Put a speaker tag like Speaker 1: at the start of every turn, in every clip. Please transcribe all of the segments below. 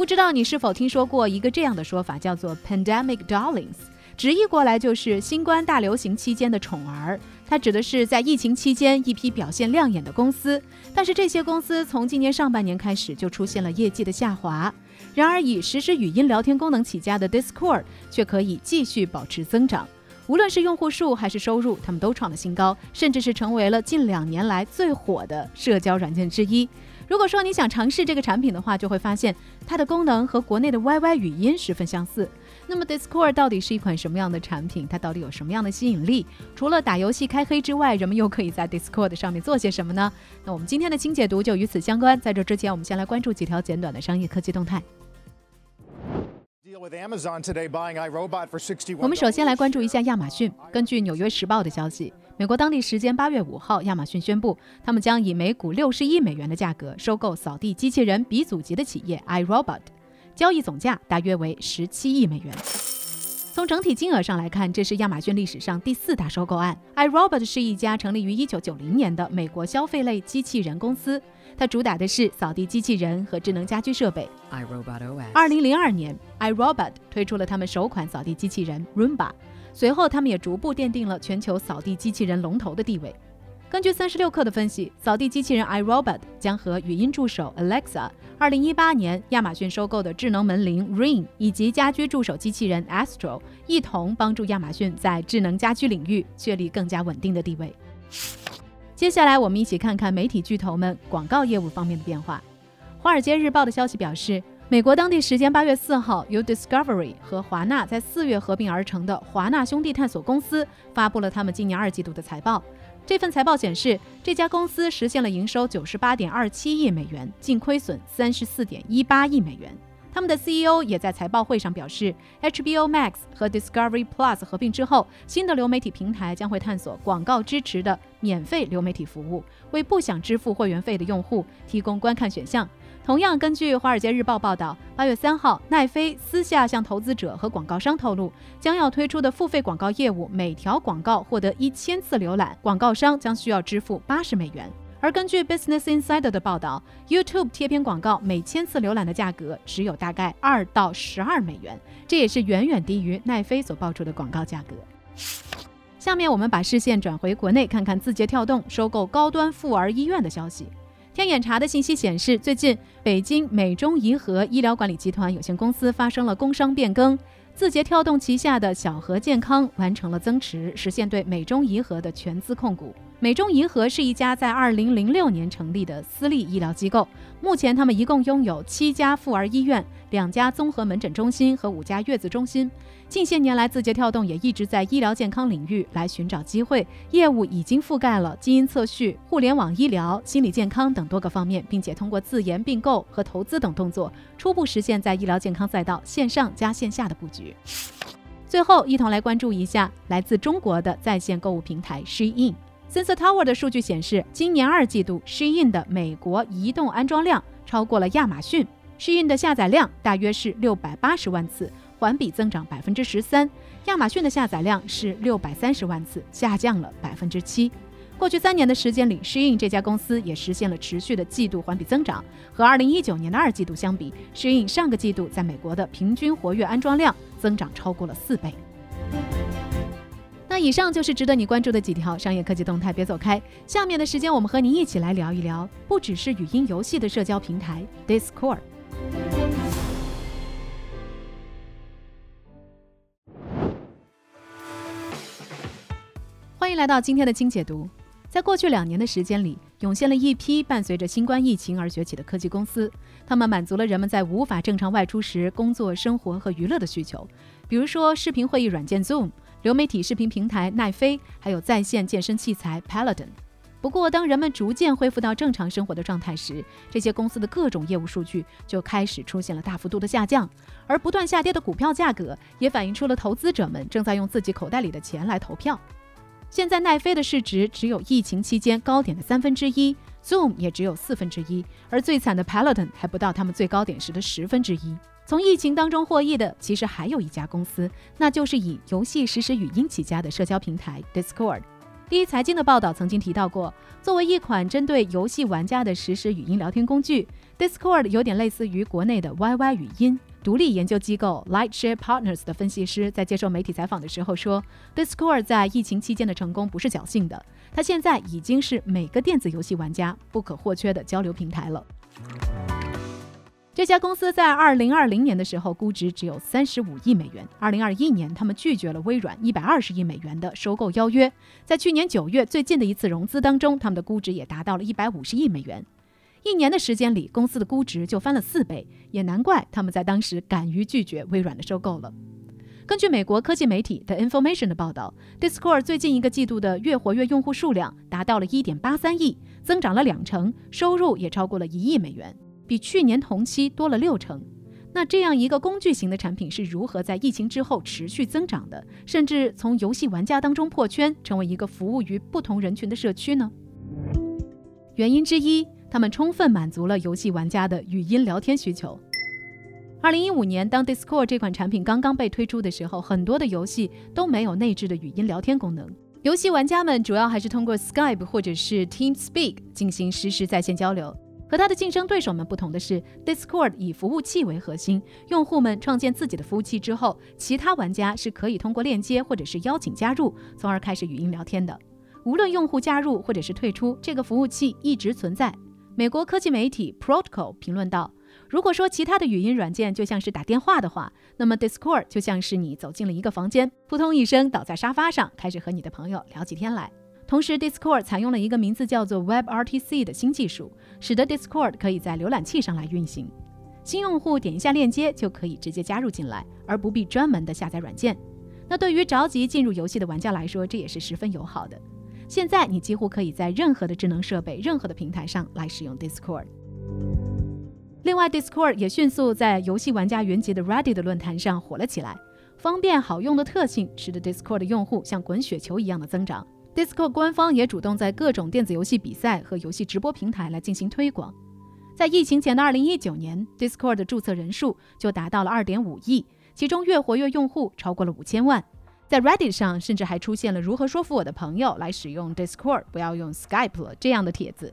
Speaker 1: 不知道你是否听说过一个这样的说法，叫做 “pandemic darlings”，直译过来就是新冠大流行期间的宠儿。它指的是在疫情期间一批表现亮眼的公司，但是这些公司从今年上半年开始就出现了业绩的下滑。然而，以实时语音聊天功能起家的 Discord 却可以继续保持增长，无论是用户数还是收入，他们都创了新高，甚至是成为了近两年来最火的社交软件之一。如果说你想尝试这个产品的话，就会发现它的功能和国内的 YY 语音十分相似。那么 Discord 到底是一款什么样的产品？它到底有什么样的吸引力？除了打游戏开黑之外，人们又可以在 Discord 上面做些什么呢？那我们今天的清解读就与此相关。在这之前，我们先来关注几条简短的商业科技动态。我们首先来关注一下亚马逊。根据《纽约时报》的消息。美国当地时间八月五号，亚马逊宣布，他们将以每股六十亿美元的价格收购扫地机器人鼻祖级的企业 iRobot，交易总价大约为十七亿美元。从整体金额上来看，这是亚马逊历史上第四大收购案。iRobot 是一家成立于一九九零年的美国消费类机器人公司，它主打的是扫地机器人和智能家居设备。二零零二年，iRobot 推出了他们首款扫地机器人 Roomba。随后，他们也逐步奠定了全球扫地机器人龙头的地位。根据三十六氪的分析，扫地机器人 iRobot 将和语音助手 Alexa、二零一八年亚马逊收购的智能门铃 Ring 以及家居助手机器人 Astro 一同帮助亚马逊在智能家居领域确立更加稳定的地位。接下来，我们一起看看媒体巨头们广告业务方面的变化。《华尔街日报》的消息表示。美国当地时间八月四号，由 Discovery 和华纳在四月合并而成的华纳兄弟探索公司发布了他们今年二季度的财报。这份财报显示，这家公司实现了营收九十八点二七亿美元，净亏损三十四点一八亿美元。他们的 CEO 也在财报会上表示，HBO Max 和 Discovery Plus 合并之后，新的流媒体平台将会探索广告支持的免费流媒体服务，为不想支付会员费的用户提供观看选项。同样，根据《华尔街日报》报道，八月三号，奈飞私下向投资者和广告商透露，将要推出的付费广告业务，每条广告获得一千次浏览，广告商将需要支付八十美元。而根据 Business Insider 的报道，YouTube 贴片广告每千次浏览的价格只有大概二到十二美元，这也是远远低于奈飞所报出的广告价格。下面我们把视线转回国内，看看字节跳动收购高端妇儿医院的消息。天眼查的信息显示，最近北京美中颐和医疗管理集团有限公司发生了工商变更，字节跳动旗下的小和健康完成了增持，实现对美中宜和的全资控股。美中宜和是一家在二零零六年成立的私立医疗机构，目前他们一共拥有七家妇儿医院、两家综合门诊中心和五家月子中心。近些年来，字节跳动也一直在医疗健康领域来寻找机会，业务已经覆盖了基因测序、互联网医疗、心理健康等多个方面，并且通过自研并购和投资等动作，初步实现在医疗健康赛道线上加线下的布局。最后，一同来关注一下来自中国的在线购物平台 Shein。Sensor Tower 的数据显示，今年二季度，Shein 的美国移动安装量超过了亚马逊。Shein 的下载量大约是六百八十万次，环比增长百分之十三。亚马逊的下载量是六百三十万次，下降了百分之七。过去三年的时间里，Shin 这家公司也实现了持续的季度环比增长。和二零一九年的二季度相比，Shin 上个季度在美国的平均活跃安装量增长超过了四倍。那以上就是值得你关注的几条商业科技动态，别走开。下面的时间，我们和您一起来聊一聊，不只是语音游戏的社交平台 Discord。欢迎来到今天的轻解读。在过去两年的时间里，涌现了一批伴随着新冠疫情而崛起的科技公司，他们满足了人们在无法正常外出时工作、生活和娱乐的需求，比如说视频会议软件 Zoom。流媒体视频平台奈飞，还有在线健身器材 Peloton。不过，当人们逐渐恢复到正常生活的状态时，这些公司的各种业务数据就开始出现了大幅度的下降，而不断下跌的股票价格也反映出了投资者们正在用自己口袋里的钱来投票。现在，奈飞的市值只有疫情期间高点的三分之一，Zoom 也只有四分之一，而最惨的 Peloton 还不到他们最高点时的十分之一。从疫情当中获益的，其实还有一家公司，那就是以游戏实时语音起家的社交平台 Discord。第一财经的报道曾经提到过，作为一款针对游戏玩家的实时语音聊天工具，Discord 有点类似于国内的 YY 语音。独立研究机构 Lightshare Partners 的分析师在接受媒体采访的时候说，Discord 在疫情期间的成功不是侥幸的，它现在已经是每个电子游戏玩家不可或缺的交流平台了。这家公司在二零二零年的时候估值只有三十五亿美元。二零二一年，他们拒绝了微软一百二十亿美元的收购邀约。在去年九月最近的一次融资当中，他们的估值也达到了一百五十亿美元。一年的时间里，公司的估值就翻了四倍，也难怪他们在当时敢于拒绝微软的收购了。根据美国科技媒体的 Information 的报道，Discord 最近一个季度的月活跃用户数量达到了一点八三亿，增长了两成，收入也超过了一亿美元。比去年同期多了六成。那这样一个工具型的产品是如何在疫情之后持续增长的，甚至从游戏玩家当中破圈，成为一个服务于不同人群的社区呢？原因之一，他们充分满足了游戏玩家的语音聊天需求。二零一五年，当 Discord 这款产品刚刚被推出的时候，很多的游戏都没有内置的语音聊天功能，游戏玩家们主要还是通过 Skype 或者是 TeamSpeak 进行实时在线交流。和它的竞争对手们不同的是，Discord 以服务器为核心，用户们创建自己的服务器之后，其他玩家是可以通过链接或者是邀请加入，从而开始语音聊天的。无论用户加入或者是退出，这个服务器一直存在。美国科技媒体 Protocol 评论道：“如果说其他的语音软件就像是打电话的话，那么 Discord 就像是你走进了一个房间，扑通一声倒在沙发上，开始和你的朋友聊起天来。”同时，Discord 采用了一个名字叫做 WebRTC 的新技术，使得 Discord 可以在浏览器上来运行。新用户点一下链接就可以直接加入进来，而不必专门的下载软件。那对于着急进入游戏的玩家来说，这也是十分友好的。现在你几乎可以在任何的智能设备、任何的平台上来使用 Discord。另外，Discord 也迅速在游戏玩家云集的 Reddit 论坛上火了起来。方便好用的特性使得 Discord 的用户像滚雪球一样的增长。Discord 官方也主动在各种电子游戏比赛和游戏直播平台来进行推广。在疫情前的2019年，Discord 的注册人数就达到了2.5亿，其中月活跃用户超过了五千万。在 Reddit 上，甚至还出现了“如何说服我的朋友来使用 Discord，不要用 Skype 了”这样的帖子。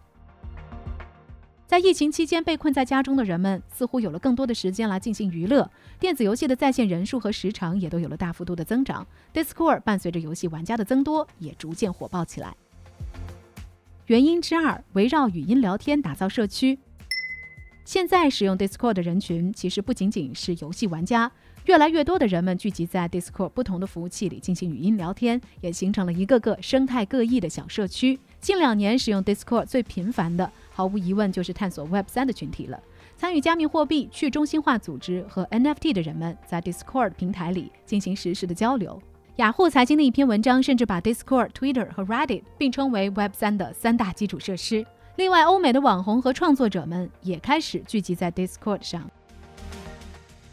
Speaker 1: 在疫情期间被困在家中的人们，似乎有了更多的时间来进行娱乐。电子游戏的在线人数和时长也都有了大幅度的增长。Discord 伴随着游戏玩家的增多，也逐渐火爆起来。原因之二，围绕语音聊天打造社区。现在使用 Discord 的人群其实不仅仅是游戏玩家，越来越多的人们聚集在 Discord 不同的服务器里进行语音聊天，也形成了一个个生态各异的小社区。近两年使用 Discord 最频繁的。毫无疑问，就是探索 Web 三的群体了。参与加密货币、去中心化组织和 NFT 的人们，在 Discord 平台里进行实时的交流。雅虎财经的一篇文章甚至把 Discord、Twitter 和 Reddit 并称为 Web 三的三大基础设施。另外，欧美的网红和创作者们也开始聚集在 Discord 上。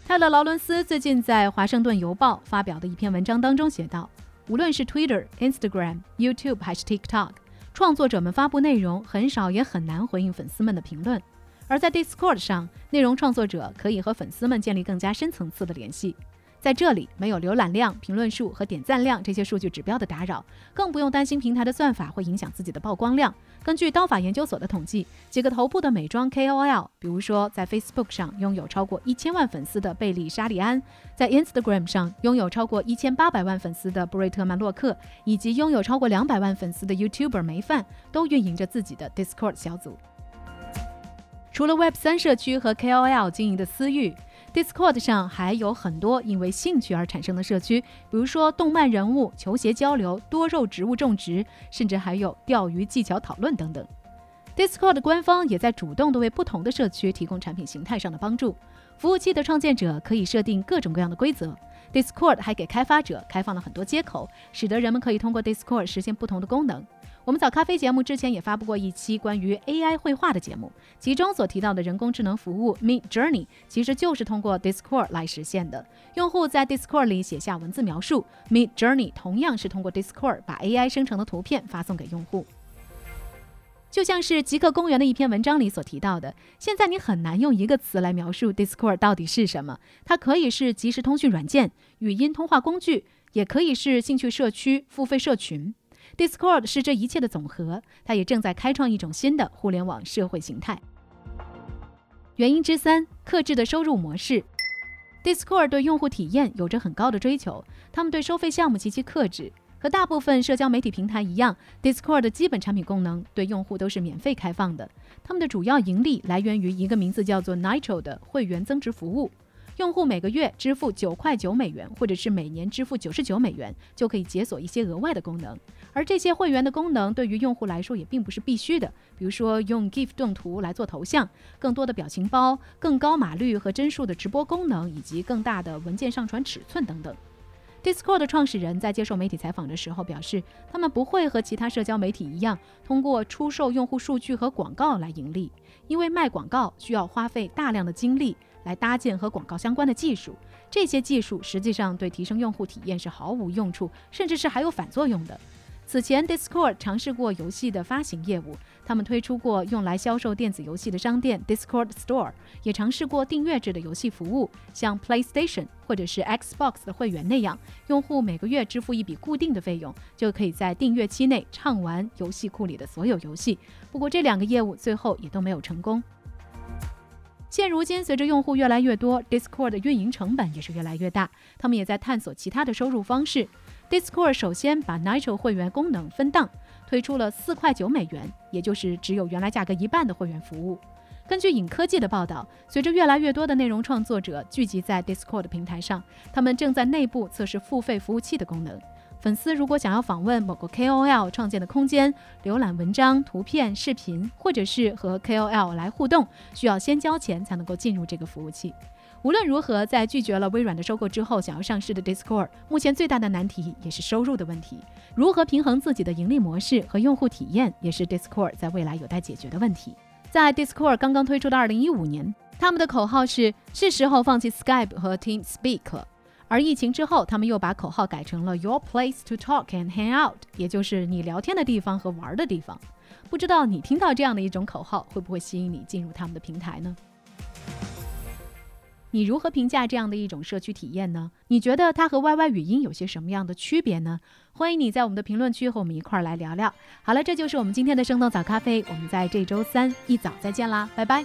Speaker 1: 泰勒·劳伦斯最近在《华盛顿邮报》发表的一篇文章当中写道：“无论是 Twitter、Instagram、YouTube 还是 TikTok。”创作者们发布内容很少，也很难回应粉丝们的评论。而在 Discord 上，内容创作者可以和粉丝们建立更加深层次的联系。在这里，没有浏览量、评论数和点赞量这些数据指标的打扰，更不用担心平台的算法会影响自己的曝光量。根据刀法研究所的统计，几个头部的美妆 KOL，比如说在 Facebook 上拥有超过一千万粉丝的贝利·沙利安，在 Instagram 上拥有超过一千八百万粉丝的布瑞特·曼洛克，以及拥有超过两百万粉丝的 YouTuber 梅范，都运营着自己的 Discord 小组。除了 Web 三社区和 KOL 经营的私域。Discord 上还有很多因为兴趣而产生的社区，比如说动漫人物、球鞋交流、多肉植物种植，甚至还有钓鱼技巧讨论等等。Discord 官方也在主动的为不同的社区提供产品形态上的帮助。服务器的创建者可以设定各种各样的规则，Discord 还给开发者开放了很多接口，使得人们可以通过 Discord 实现不同的功能。我们早咖啡节目之前也发布过一期关于 AI 绘画的节目，其中所提到的人工智能服务 Mid Journey 其实就是通过 Discord 来实现的。用户在 Discord 里写下文字描述，Mid Journey 同样是通过 Discord 把 AI 生成的图片发送给用户。就像是极客公园的一篇文章里所提到的，现在你很难用一个词来描述 Discord 到底是什么。它可以是即时通讯软件、语音通话工具，也可以是兴趣社区、付费社群。Discord 是这一切的总和，它也正在开创一种新的互联网社会形态。原因之三：克制的收入模式。Discord 对用户体验有着很高的追求，他们对收费项目极其克制。和大部分社交媒体平台一样，Discord 的基本产品功能对用户都是免费开放的。他们的主要盈利来源于一个名字叫做 Nitro 的会员增值服务。用户每个月支付九块九美元，或者是每年支付九十九美元，就可以解锁一些额外的功能。而这些会员的功能对于用户来说也并不是必须的，比如说用 GIF 动图来做头像、更多的表情包、更高码率和帧数的直播功能，以及更大的文件上传尺寸等等。Discord 的创始人在接受媒体采访的时候表示，他们不会和其他社交媒体一样，通过出售用户数据和广告来盈利，因为卖广告需要花费大量的精力。来搭建和广告相关的技术，这些技术实际上对提升用户体验是毫无用处，甚至是还有反作用的。此前，Discord 尝试过游戏的发行业务，他们推出过用来销售电子游戏的商店 Discord Store，也尝试过订阅制的游戏服务，像 PlayStation 或者是 Xbox 的会员那样，用户每个月支付一笔固定的费用，就可以在订阅期内畅玩游戏库里的所有游戏。不过，这两个业务最后也都没有成功。现如今，随着用户越来越多，Discord 的运营成本也是越来越大。他们也在探索其他的收入方式。Discord 首先把 Nitro 会员功能分档，推出了四块九美元，也就是只有原来价格一半的会员服务。根据影科技的报道，随着越来越多的内容创作者聚集在 Discord 平台上，他们正在内部测试付费服务器的功能。粉丝如果想要访问某个 KOL 创建的空间，浏览文章、图片、视频，或者是和 KOL 来互动，需要先交钱才能够进入这个服务器。无论如何，在拒绝了微软的收购之后，想要上市的 Discord，目前最大的难题也是收入的问题。如何平衡自己的盈利模式和用户体验，也是 Discord 在未来有待解决的问题。在 Discord 刚刚推出的2015年，他们的口号是“是时候放弃 Skype 和 TeamSpeak ”。而疫情之后，他们又把口号改成了 “Your place to talk and hang out”，也就是你聊天的地方和玩的地方。不知道你听到这样的一种口号，会不会吸引你进入他们的平台呢？你如何评价这样的一种社区体验呢？你觉得它和 YY 语音有些什么样的区别呢？欢迎你在我们的评论区和我们一块儿来聊聊。好了，这就是我们今天的生动早咖啡，我们在这周三一早再见啦，拜拜。